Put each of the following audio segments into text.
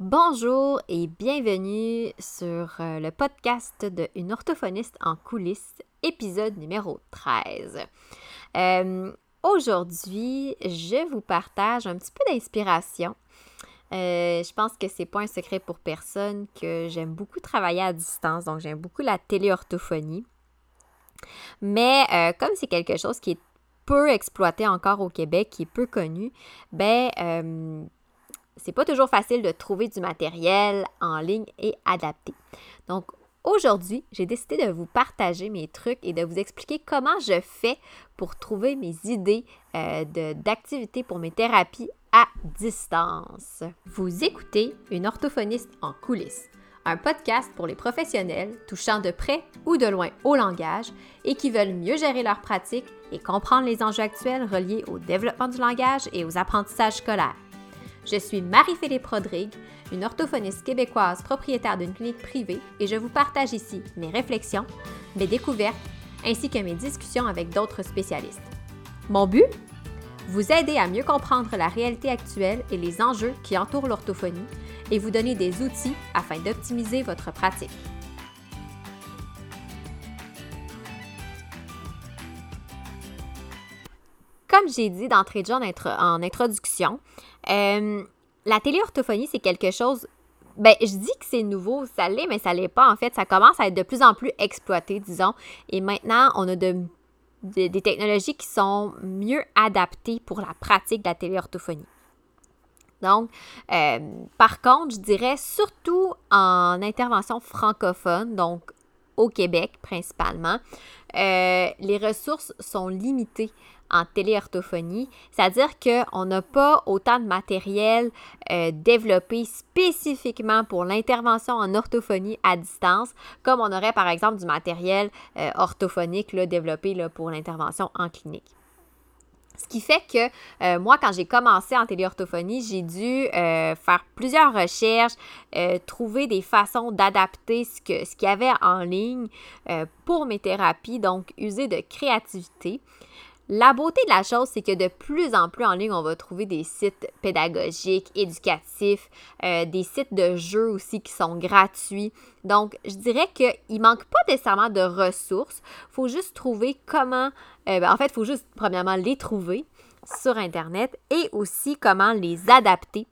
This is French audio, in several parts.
Bonjour et bienvenue sur euh, le podcast de Une orthophoniste en coulisses, épisode numéro 13. Euh, aujourd'hui, je vous partage un petit peu d'inspiration. Euh, je pense que c'est pas un secret pour personne que j'aime beaucoup travailler à distance, donc j'aime beaucoup la téléorthophonie. Mais comme c'est quelque chose qui est peu exploité encore au Québec, qui est peu connu, ben c'est pas toujours facile de trouver du matériel en ligne et adapté. Donc aujourd'hui, j'ai décidé de vous partager mes trucs et de vous expliquer comment je fais pour trouver mes idées euh, d'activités pour mes thérapies à distance. Vous écoutez une orthophoniste en coulisses, un podcast pour les professionnels touchant de près ou de loin au langage et qui veulent mieux gérer leur pratique et comprendre les enjeux actuels reliés au développement du langage et aux apprentissages scolaires. Je suis Marie-Philippe Rodrigue, une orthophoniste québécoise propriétaire d'une clinique privée et je vous partage ici mes réflexions, mes découvertes ainsi que mes discussions avec d'autres spécialistes. Mon but? Vous aider à mieux comprendre la réalité actuelle et les enjeux qui entourent l'orthophonie et vous donner des outils afin d'optimiser votre pratique. Comme j'ai dit d'entrée de jeu en, introduction, euh, la téléorthophonie, c'est quelque chose. Ben, je dis que c'est nouveau, ça l'est, mais ça l'est pas. En fait, ça commence à être de plus en plus exploité, disons. Et maintenant, on a de, des technologies qui sont mieux adaptées pour la pratique de la téléorthophonie. Donc, euh, par contre, je dirais surtout en intervention francophone, donc au Québec principalement, euh, les ressources sont limitées en téléorthophonie, c'est-à-dire qu'on n'a pas autant de matériel euh, développé spécifiquement pour l'intervention en orthophonie à distance, comme on aurait par exemple du matériel euh, orthophonique développé là, pour l'intervention en clinique. Ce qui fait que euh, moi, quand j'ai commencé en téléorthophonie, j'ai dû faire plusieurs recherches, trouver des façons d'adapter ce qu'il ce y avait en ligne pour mes thérapies, donc user de créativité. La beauté de la chose, c'est que de plus en plus en ligne, on va trouver des sites pédagogiques, éducatifs, euh, des sites de jeux aussi qui sont gratuits. Donc, je dirais qu'il ne manque pas nécessairement de ressources. Il faut juste trouver comment, euh, ben, en fait, il faut juste, premièrement, les trouver sur Internet et aussi comment les adapter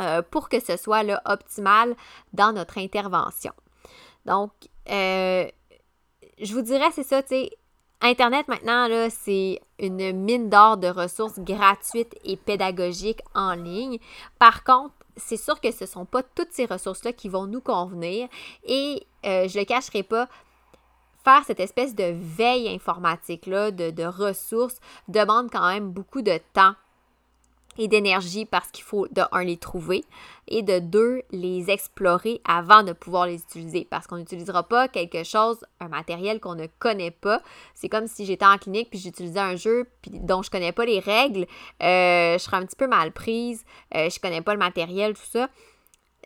euh, pour que ce soit là, optimal dans notre intervention. Donc, je vous dirais, c'est ça, tu sais, Internet maintenant, là, c'est une mine d'or de ressources gratuites et pédagogiques en ligne. Par contre, c'est sûr que ce ne sont pas toutes ces ressources-là qui vont nous convenir et euh, je ne le cacherai pas, faire cette espèce de veille informatique-là, de, de ressources, demande quand même beaucoup de temps et d'énergie parce qu'il faut de un les trouver et de deux les explorer avant de pouvoir les utiliser parce qu'on n'utilisera pas quelque chose, un matériel qu'on ne connaît pas. C'est comme si j'étais en clinique puis j'utilisais un jeu dont je connais pas les règles, euh, je serais un petit peu mal prise, euh, je connais pas le matériel, tout ça.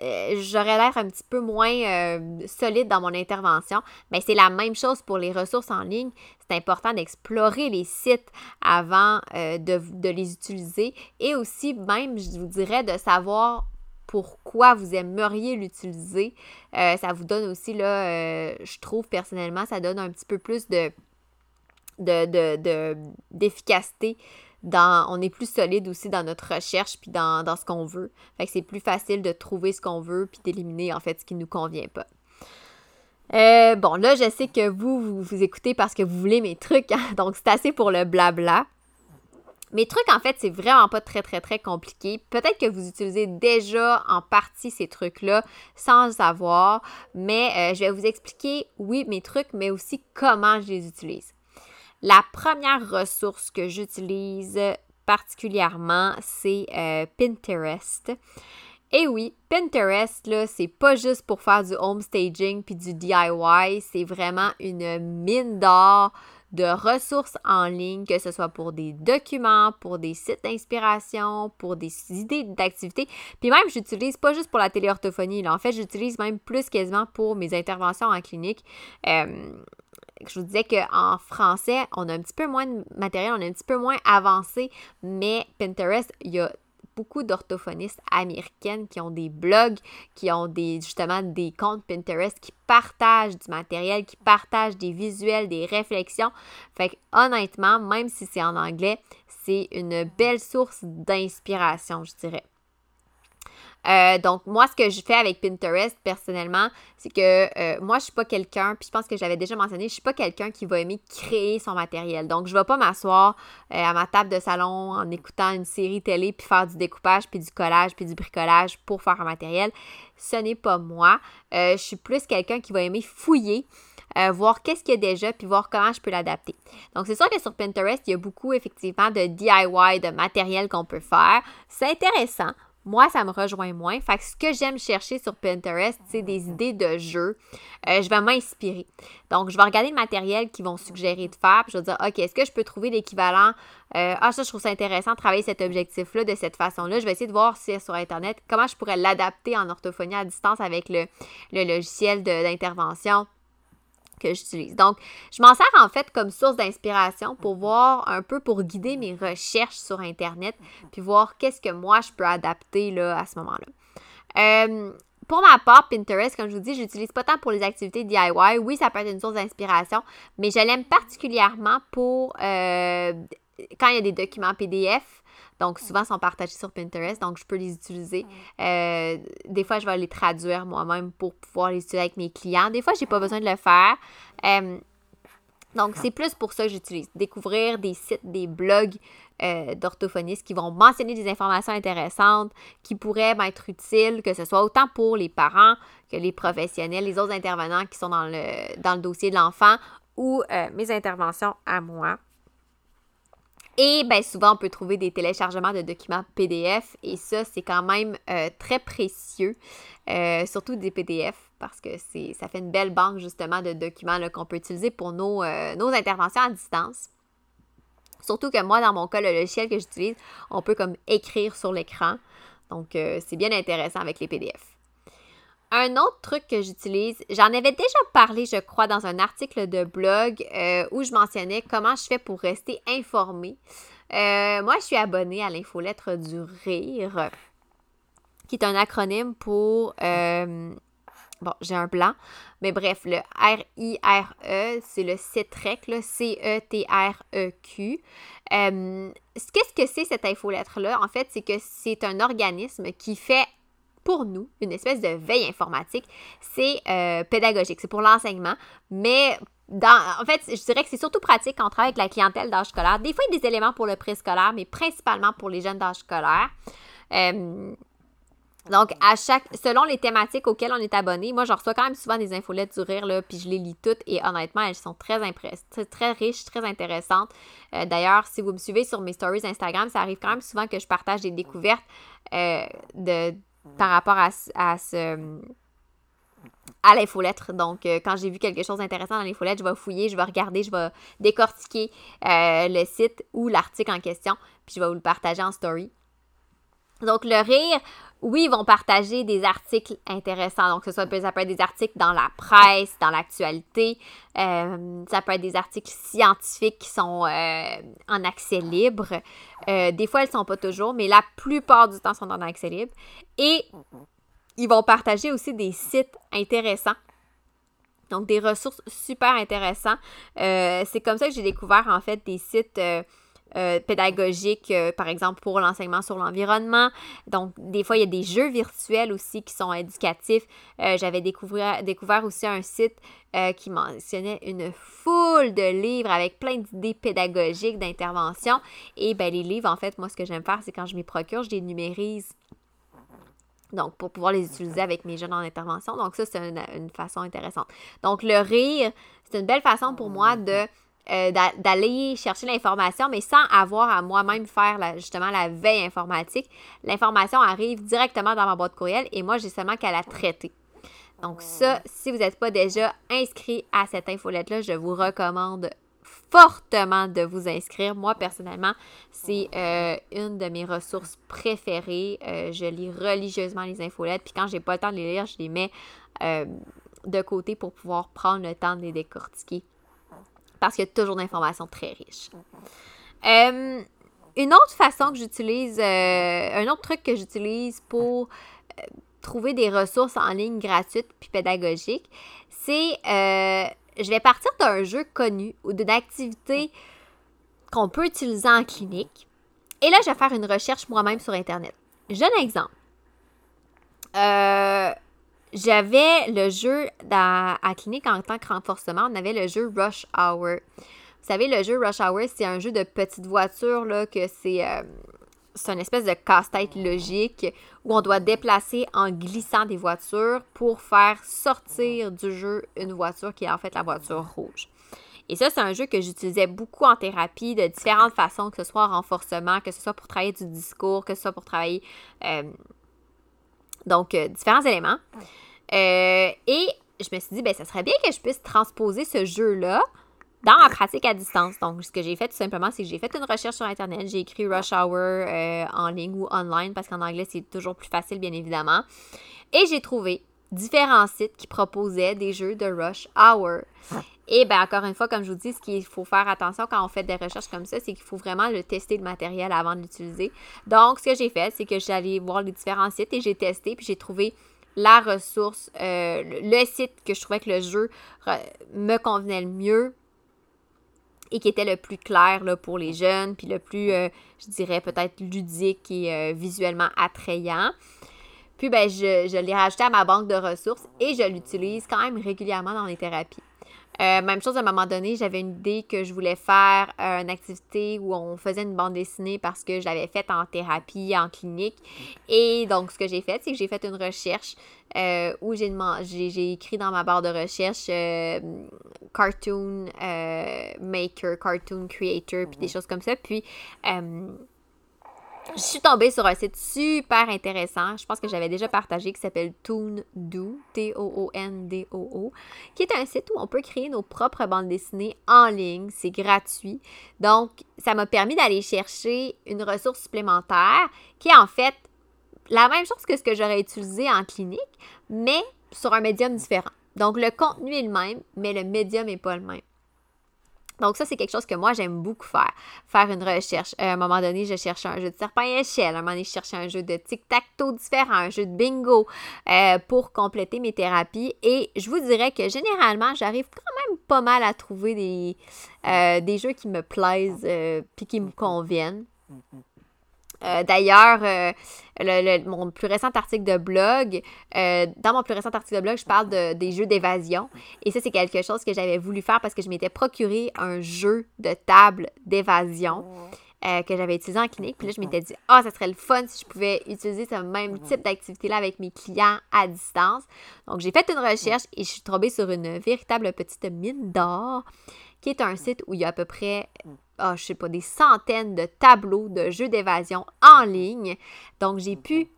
Euh, j'aurais l'air un petit peu moins euh, solide dans mon intervention. Mais c'est la même chose pour les ressources en ligne. C'est important d'explorer les sites avant euh, de, les utiliser et aussi même, je vous dirais, de savoir pourquoi vous aimeriez l'utiliser. ça vous donne aussi, là, je trouve personnellement, ça donne un petit peu plus de d'efficacité de, on est plus solide aussi dans notre recherche puis dans, ce qu'on veut. Fait c'est plus facile de trouver ce qu'on veut puis d'éliminer en fait ce qui ne nous convient pas. Euh, bon, là, je sais que vous, vous, écoutez parce que vous voulez mes trucs, hein. donc c'est assez pour le blabla. Mes trucs, en fait, c'est vraiment pas très, très, très compliqué. Peut-être que vous utilisez déjà en partie ces trucs-là sans le savoir, mais euh, je vais vous expliquer, oui, mes trucs, mais aussi comment je les utilise. La première ressource que j'utilise particulièrement, c'est euh, Pinterest. Et oui, Pinterest, là, c'est pas juste pour faire du home staging puis du DIY, c'est vraiment une mine d'or de ressources en ligne, que ce soit pour des documents, pour des sites d'inspiration, pour des idées d'activités. Puis même, j'utilise pas juste pour la téléorthophonie. Là. En fait, j'utilise même plus quasiment pour mes interventions en clinique. Euh, je vous disais qu'en français, on a un petit peu moins de matériel, on est un petit peu moins avancé, mais Pinterest, il y a beaucoup d'orthophonistes américaines qui ont des blogs, qui ont des, justement des comptes Pinterest, qui partagent du matériel, qui partagent des visuels, des réflexions. Fait que honnêtement, même si c'est en anglais, c'est une belle source d'inspiration, je dirais. Euh, donc, moi, ce que je fais avec Pinterest, personnellement, c'est que euh, moi, je suis pas quelqu'un, puis je pense que j'avais déjà mentionné, je suis pas quelqu'un qui va aimer créer son matériel. Donc, je vais pas m'asseoir euh, à ma table de salon en écoutant une série télé, puis faire du découpage, puis du collage, puis du bricolage pour faire un matériel. Ce n'est pas moi. je suis plus quelqu'un qui va aimer fouiller. voir qu'est-ce qu'il y a déjà, puis voir comment je peux l'adapter. Donc, c'est sûr que sur Pinterest, il y a beaucoup effectivement de DIY, de matériel qu'on peut faire. C'est intéressant. Moi, ça me rejoint moins. Fait que ce que j'aime chercher sur Pinterest, c'est des idées de jeux. Euh, je vais m'inspirer. Donc, je vais regarder le matériel qu'ils vont suggérer de faire. Je vais dire, OK, est-ce que je peux trouver l'équivalent? Euh, ah, ça, je trouve ça intéressant de travailler cet objectif-là de cette façon-là. Je vais essayer de voir si sur Internet, comment je pourrais l'adapter en orthophonie à distance avec le, le logiciel d'intervention que j'utilise. Donc, je m'en sers en fait comme source d'inspiration pour voir un peu, pour guider mes recherches sur Internet, puis voir qu'est-ce que moi je peux adapter là, à ce moment-là. Euh, pour ma part, Pinterest, comme je vous dis, je l'utilise pas tant pour les activités DIY. Oui, ça peut être une source d'inspiration, mais je l'aime particulièrement pour euh, quand il y a des documents PDF donc, souvent, ils sont partagés sur Pinterest, donc je peux les utiliser. Euh, des fois, je vais les traduire moi-même pour pouvoir les utiliser avec mes clients. Des fois, je n'ai pas besoin de le faire. Euh, donc, c'est plus pour ça que j'utilise. Découvrir des sites, des blogs euh, d'orthophonistes qui vont mentionner des informations intéressantes, qui pourraient m'être utiles, que ce soit autant pour les parents que les professionnels, les autres intervenants qui sont dans le, dans le dossier de l'enfant ou mes interventions à moi. Et bien souvent, on peut trouver des téléchargements de documents PDF et ça, c'est quand même euh, très précieux, euh, surtout des PDF parce que ça fait une belle banque justement de documents qu'on peut utiliser pour nos, euh, nos interventions à distance. Surtout que moi, dans mon cas, le logiciel que j'utilise, on peut comme écrire sur l'écran. Donc, c'est bien intéressant avec les PDF. Un autre truc que j'utilise, j'en avais déjà parlé, je crois, dans un article de blog euh, où je mentionnais comment je fais pour rester informée. Euh, moi, je suis abonnée à l'infolettre du rire, qui est un acronyme pour... Euh, bon, j'ai un blanc, mais bref, le R-I-R-E, c'est le CETREC, le C-E-T-R-E-Q. Qu'est-ce que c'est cette infolettre-là? En fait, c'est que c'est un organisme qui fait pour nous, une espèce de veille informatique, c'est euh, pédagogique, c'est pour l'enseignement, mais dans, en fait, je dirais que c'est surtout pratique quand on travaille avec la clientèle d'âge scolaire. Des fois, il y a des éléments pour le préscolaire, mais principalement pour les jeunes d'âge scolaire. Euh, donc, à chaque, selon les thématiques auxquelles on est abonné, moi, je reçois quand même souvent des infolettes du rire, là, puis je les lis toutes et honnêtement, elles sont très impressionnantes, très, riches, très intéressantes. Euh, d'ailleurs, si vous me suivez sur mes stories Instagram, ça arrive quand même souvent que je partage des découvertes de, par rapport à, à ce à l'infolettre. Donc, euh, quand j'ai vu quelque chose d'intéressant dans l'infolettre, je vais fouiller, je vais regarder, je vais décortiquer euh, le site ou l'article en question, puis je vais vous le partager en story. Donc, le rire, oui, ils vont partager des articles intéressants. Donc, ce soit, ça peut être des articles dans la presse, dans l'actualité. Euh, ça peut être des articles scientifiques qui sont en accès libre. des fois, elles ne sont pas toujours, mais la plupart du temps, sont en accès libre. Et ils vont partager aussi des sites intéressants. Donc, des ressources super intéressants. Euh, c'est comme ça que j'ai découvert, en fait, des sites euh, euh, pédagogiques, par exemple, pour l'enseignement sur l'environnement. Donc, des fois, il y a des jeux virtuels aussi qui sont éducatifs. J'avais découvert, aussi un site qui mentionnait une foule de livres avec plein d'idées pédagogiques, d'intervention. Et ben, les livres, en fait, moi, ce que j'aime faire, c'est quand je m'y procure, je les numérise donc, pour pouvoir les utiliser avec mes jeunes en intervention. Donc, ça, c'est une, façon intéressante. Donc, le rire, c'est une belle façon pour moi de euh, d'aller chercher l'information, mais sans avoir à moi-même faire justement la veille informatique. L'information arrive directement dans ma boîte courriel et moi, j'ai seulement qu'à la traiter. Donc ça, si vous n'êtes pas déjà inscrit à cette infolette-là, je vous recommande fortement de vous inscrire. Moi, personnellement, c'est euh, une de mes ressources préférées. Euh, je lis religieusement les infolettes. Puis quand j'ai pas le temps de les lire, je les mets euh, de côté pour pouvoir prendre le temps de les décortiquer. Parce qu'il y a toujours d'informations très riches. une autre façon que j'utilise, euh, un autre truc que j'utilise pour euh, trouver des ressources en ligne gratuites puis pédagogiques, c'est je vais partir d'un jeu connu ou d'une activité qu'on peut utiliser en clinique. Et là, je vais faire une recherche moi-même sur Internet. Jeune exemple. J'avais le jeu à clinique en tant que renforcement, on avait le jeu Rush Hour. Vous savez, le jeu Rush Hour, c'est un jeu de petite voiture, là, que c'est euh, une espèce de casse-tête logique où on doit déplacer en glissant des voitures pour faire sortir du jeu une voiture qui est en fait la voiture rouge. Et ça, c'est un jeu que j'utilisais beaucoup en thérapie de différentes façons, que ce soit en renforcement, que ce soit pour travailler du discours, que ce soit pour travailler euh, donc, euh, différents éléments. Euh, et je me suis dit, ben, ça serait bien que je puisse transposer ce jeu-là dans ma pratique à distance. Donc, ce que j'ai fait tout simplement, c'est que j'ai fait une recherche sur Internet. J'ai écrit Rush Hour euh, en ligne ou online parce qu'en anglais, c'est toujours plus facile, bien évidemment. Et j'ai trouvé différents sites qui proposaient des jeux de Rush Hour. Et bien, encore une fois, comme je vous dis, ce qu'il faut faire attention quand on fait des recherches comme ça, c'est qu'il faut vraiment le tester le matériel avant de l'utiliser. Donc, ce que j'ai fait, c'est que j'allais voir les différents sites et j'ai testé, puis j'ai trouvé la ressource, euh, le site que je trouvais que le jeu me convenait le mieux et qui était le plus clair pour les jeunes, puis le plus, euh, je dirais, peut-être ludique et euh, visuellement attrayant. Puis, ben, je, je l'ai rajouté à ma banque de ressources et je l'utilise quand même régulièrement dans les thérapies. Euh, même chose, à un moment donné, j'avais une idée que je voulais faire euh, une activité où on faisait une bande dessinée parce que je l'avais faite en thérapie, en clinique. Et donc, ce que j'ai fait, c'est que j'ai fait une recherche euh, où j'ai, j'ai écrit dans ma barre de recherche cartoon maker, cartoon creator, puis des mhm. choses comme ça. Puis, je suis tombée sur un site super intéressant, je pense que j'avais déjà partagé, qui s'appelle ToonDoo, T-O-O-N-D-O-O, qui est un site où on peut créer nos propres bandes dessinées en ligne, c'est gratuit. Donc, ça m'a permis d'aller chercher une ressource supplémentaire qui est en fait la même chose que ce que j'aurais utilisé en clinique, mais sur un médium différent. Donc, le contenu est le même, mais le médium n'est pas le même. Donc ça, c'est quelque chose que moi, j'aime beaucoup faire. Faire une recherche. Euh, à un moment donné, je cherchais un jeu de serpent et échelle. À un moment donné, je cherchais un jeu de tic-tac-toe différent, un jeu de bingo euh, pour compléter mes thérapies. Et je vous dirais que généralement, j'arrive quand même pas mal à trouver des, euh, des jeux qui me plaisent puis qui me conviennent. Euh, d'ailleurs, euh, mon plus récent article de blog, euh, dans mon plus récent article de blog, je parle de, des jeux d'évasion. Et ça, c'est quelque chose que j'avais voulu faire parce que je m'étais procuré un jeu de table d'évasion. que j'avais utilisé en clinique. Puis là, je m'étais dit, ah, ça serait le fun si je pouvais utiliser ce même type d'activité-là avec mes clients à distance. Donc, j'ai fait une recherche et je suis tombée sur une véritable petite mine d'or qui est un site où il y a à peu près, oh, je sais pas, des centaines de tableaux de jeux d'évasion en ligne. Donc, j'ai pu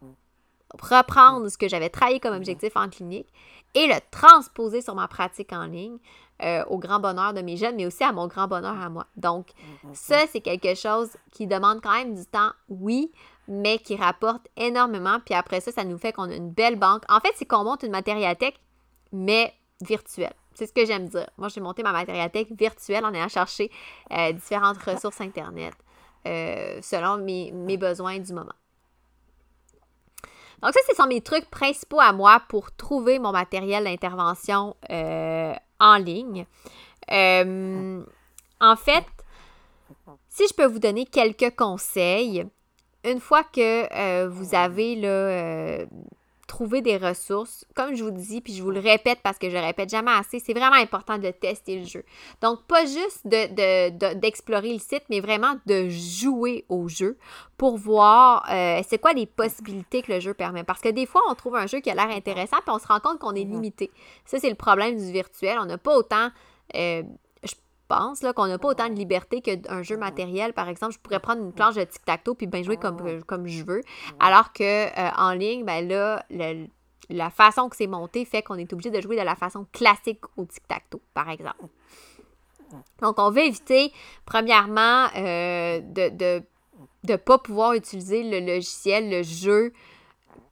reprendre ce que j'avais travaillé comme objectif en clinique et le transposer sur ma pratique en ligne euh, au grand bonheur de mes jeunes, mais aussi à mon grand bonheur à moi. Donc, ça, c'est quelque chose qui demande quand même du temps, oui, mais qui rapporte énormément. Puis après ça, ça nous fait qu'on a une belle banque. En fait, c'est qu'on monte une matériathèque, mais virtuelle. C'est ce que j'aime dire. Moi, j'ai monté ma matériathèque virtuelle en allant chercher euh, différentes ressources Internet euh, selon mes, besoins du moment. Donc ça, ce sont mes trucs principaux à moi pour trouver mon matériel d'intervention euh, en ligne. en fait, si je peux vous donner quelques conseils, une fois que vous avez là, trouver des ressources. Comme je vous dis, puis je vous le répète parce que je le répète jamais assez, c'est vraiment important de tester le jeu. Donc, pas juste d'explorer de, le site, mais vraiment de jouer au jeu pour voir euh, c'est quoi les possibilités que le jeu permet. Parce que des fois, on trouve un jeu qui a l'air intéressant, puis on se rend compte qu'on est limité. Ça, c'est le problème du virtuel. On n'a pas autant... Euh, pense qu'on n'a pas autant de liberté qu'un jeu matériel. Par exemple, je pourrais prendre une planche de tic-tac-toe puis bien jouer comme, comme je veux. Alors que euh, en ligne, ben là, la façon que c'est monté fait qu'on est obligé de jouer de la façon classique au tic-tac-toe, par exemple. Donc, on veut éviter, premièrement, euh, de ne de, pas pouvoir utiliser le logiciel, le jeu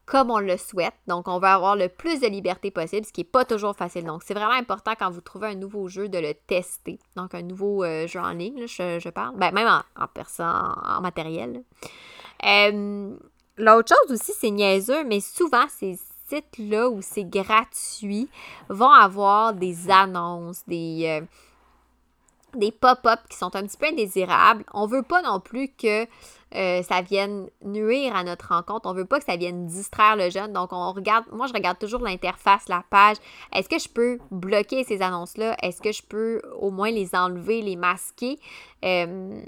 comme on le souhaite. Donc, on va avoir le plus de liberté possible, ce qui n'est pas toujours facile. Donc, c'est vraiment important quand vous trouvez un nouveau jeu de le tester. Donc, un nouveau euh, jeu en ligne, je, parle. Ben, même en, en personne, en, matériel. Euh, l'autre chose aussi, c'est niaiseux, mais souvent, ces sites-là où c'est gratuit vont avoir des annonces, des... Euh, des pop-up qui sont un petit peu indésirables. On veut pas non plus que euh, ça vienne nuire à notre rencontre. On veut pas que ça vienne distraire le jeune. Donc, on regarde, moi, je regarde toujours l'interface, la page. Est-ce que je peux bloquer ces annonces-là? Est-ce que je peux au moins les enlever, les masquer? Euh,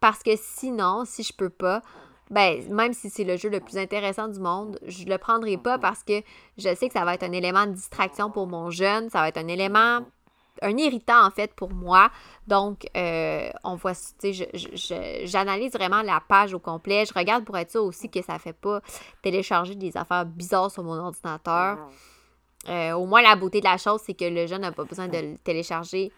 parce que sinon, si je peux pas, ben, même si c'est le jeu le plus intéressant du monde, je le prendrai pas parce que je sais que ça va être un élément de distraction pour mon jeune, ça va être un élément un irritant en fait pour moi. Donc, euh, on voit, tu sais, j'analyse vraiment la page au complet. Je regarde pour être sûr aussi que ça ne fait pas télécharger des affaires bizarres sur mon ordinateur. Euh, au moins, la beauté de la chose, c'est que le jeune n'a pas besoin de le télécharger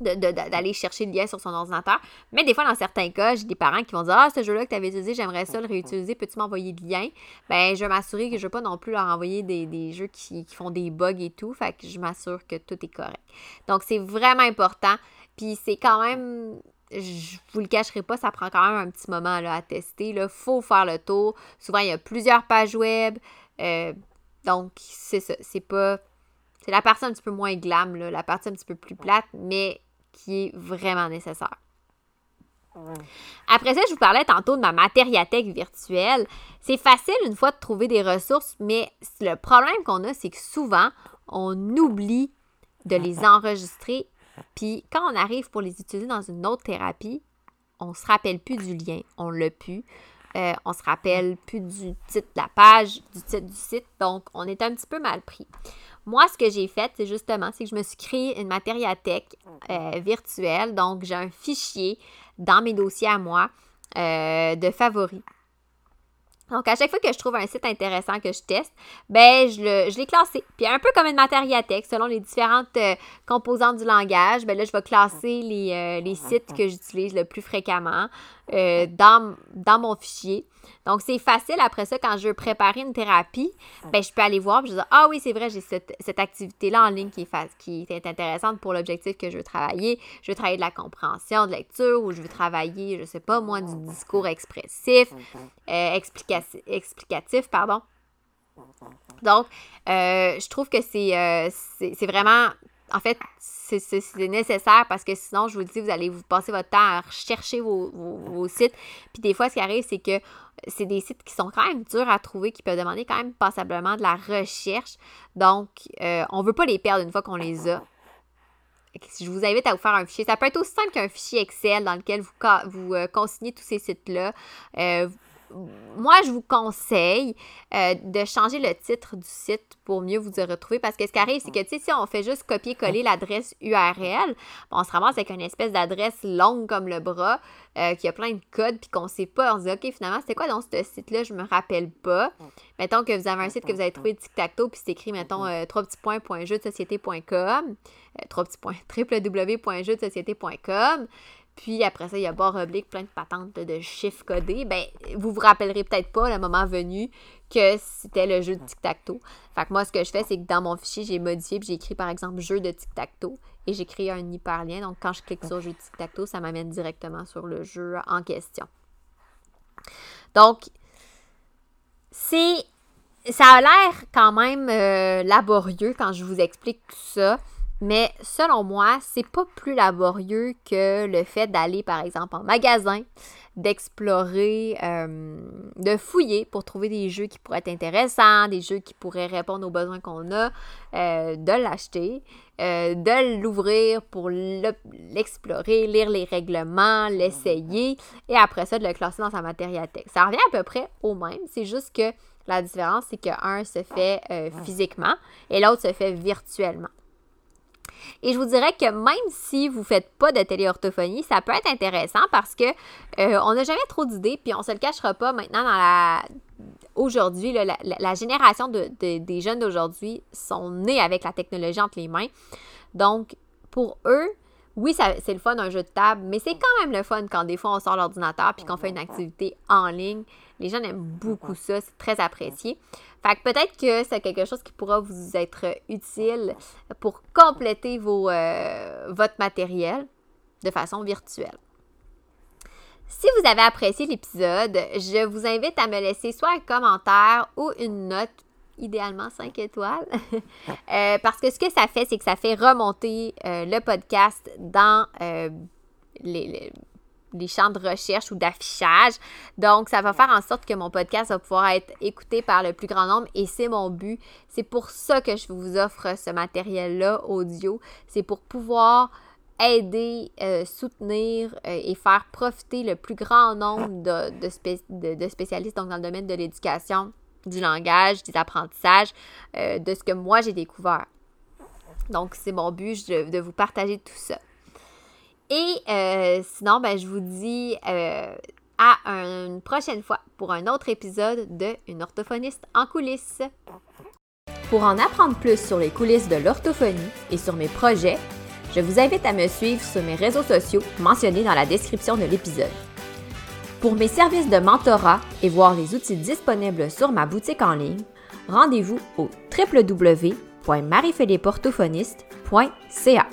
d'aller chercher le lien sur son ordinateur. Mais des fois, dans certains cas, j'ai des parents qui vont dire Ah, ce jeu-là que tu avais utilisé, j'aimerais ça le réutiliser, peux-tu m'envoyer le lien? Ben, je vais m'assurer que je ne vais pas non plus leur envoyer des, jeux qui, font des bugs et tout. Fait que je m'assure que tout est correct. Donc, c'est vraiment important. Puis, c'est quand même. Je vous le cacherai pas, ça prend quand même un petit moment là, à tester. Il faut faire le tour. Souvent, il y a plusieurs pages web. Euh, donc, c'est ça. C'est pas. C'est la partie un petit peu moins glam, la partie un petit peu plus plate, mais qui est vraiment nécessaire. Après ça, je vous parlais tantôt de ma matériathèque virtuelle. C'est facile une fois de trouver des ressources, mais le problème qu'on a, c'est que souvent, on oublie de les enregistrer. Puis quand on arrive pour les utiliser dans une autre thérapie, on ne se rappelle plus du lien, on l'a plus. Euh, on se rappelle plus du titre de la page, du titre du site, donc on est un petit peu mal pris. Moi, ce que j'ai fait, c'est justement, c'est que je me suis créé une matériathèque euh, virtuelle. Donc, j'ai un fichier dans mes dossiers à moi euh, de favoris. Donc, à chaque fois que je trouve un site intéressant que je teste, ben, je, l'ai classé. Puis, un peu comme une matériathèque, selon les différentes euh, composantes du langage, ben là, je vais classer les sites que j'utilise le plus fréquemment dans, dans mon fichier. Donc, c'est facile après ça, quand je veux préparer une thérapie, ben, je peux aller voir et je dis Ah oui, c'est vrai, j'ai cette, activité-là en ligne qui est, qui est intéressante pour l'objectif que je veux travailler. Je veux travailler de la compréhension, de lecture, ou je veux travailler, je sais pas moi, du discours expressif, euh, explicatif, pardon. Donc, euh, je trouve que euh, c'est vraiment en fait, c'est nécessaire parce que sinon, je vous dis, vous allez vous passer votre temps à rechercher vos, sites. Puis des fois, ce qui arrive, c'est que c'est des sites qui sont quand même durs à trouver, qui peuvent demander quand même passablement de la recherche. Donc, euh, on ne veut pas les perdre une fois qu'on les a. Je vous invite à vous faire un fichier. Ça peut être aussi simple qu'un fichier Excel dans lequel vous, euh, consignez tous ces sites-là. Euh, moi, je vous conseille euh, de changer le titre du site pour mieux vous y retrouver parce que ce qui arrive, c'est que, si on fait juste copier-coller l'adresse URL, on se ramasse avec une espèce d'adresse longue comme le bras euh, qui a plein de codes puis qu'on ne sait pas. On se dit, OK, finalement, c'était quoi dans ce site-là? Je me rappelle pas. Mettons que vous avez un site que vous avez trouvé tic-tac-toe puis c'est écrit, mettons, euh, trois petits points, point, jeu de société.com, trois petits points, www.jeu-de-société.com puis après ça, il y a barre oblique, plein de patentes de chiffres codés. Ben, vous vous rappellerez peut-être pas, le moment venu, que c'était le jeu de tic-tac-toe. Fait que moi, ce que je fais, c'est que dans mon fichier, j'ai modifié, puis j'ai écrit par exemple jeu de tic-tac-toe. Et j'ai créé un hyperlien. Donc, quand je clique sur jeu de tic-tac-toe, ça m'amène directement sur le jeu en question. Donc, c'est. Ça a l'air quand même euh, laborieux quand je vous explique tout ça. Mais selon moi, c'est pas plus laborieux que le fait d'aller, par exemple, en magasin, d'explorer, euh, de fouiller pour trouver des jeux qui pourraient être intéressants, des jeux qui pourraient répondre aux besoins qu'on a, euh, de l'acheter, euh, de l'ouvrir pour l'explorer, lire les règlements, l'essayer, et après ça, de le classer dans sa matériathèque. Ça revient à peu près au même, c'est juste que la différence, c'est qu'un se fait physiquement et l'autre se fait virtuellement. Et je vous dirais que même si vous ne faites pas de téléorthophonie, ça peut être intéressant parce que euh, on n'a jamais trop d'idées, puis on ne se le cachera pas maintenant dans la. Aujourd'hui, la, génération de, des jeunes d'aujourd'hui sont nés avec la technologie entre les mains. Donc, pour eux, oui, c'est le fun un jeu de table, mais c'est quand même le fun quand des fois on sort l'ordinateur puis qu'on fait une activité en ligne. Les gens aiment beaucoup ça, c'est très apprécié. Fait que peut-être que c'est quelque chose qui pourra vous être utile pour compléter vos, euh, votre matériel de façon virtuelle. Si vous avez apprécié l'épisode, je vous invite à me laisser soit un commentaire ou une note idéalement 5 étoiles. Euh, parce que ce que ça fait, c'est que ça fait remonter euh, le podcast dans les, les, champs de recherche ou d'affichage. Donc, ça va faire en sorte que mon podcast va pouvoir être écouté par le plus grand nombre et c'est mon but. C'est pour ça que je vous offre ce matériel-là audio. C'est pour pouvoir aider, soutenir et faire profiter le plus grand nombre de, de spécialistes donc, dans le domaine de l'éducation du langage, des apprentissages, euh, de ce que moi j'ai découvert. Donc, c'est mon but de, vous partager tout ça. Et euh, sinon, ben, je vous dis euh, à une prochaine fois pour un autre épisode de Une orthophoniste en coulisses. Pour en apprendre plus sur les coulisses de l'orthophonie et sur mes projets, je vous invite à me suivre sur mes réseaux sociaux mentionnés dans la description de l'épisode. Pour mes services de mentorat et voir les outils disponibles sur ma boutique en ligne, rendez-vous au www.mariephilippeorthophoniste.ca.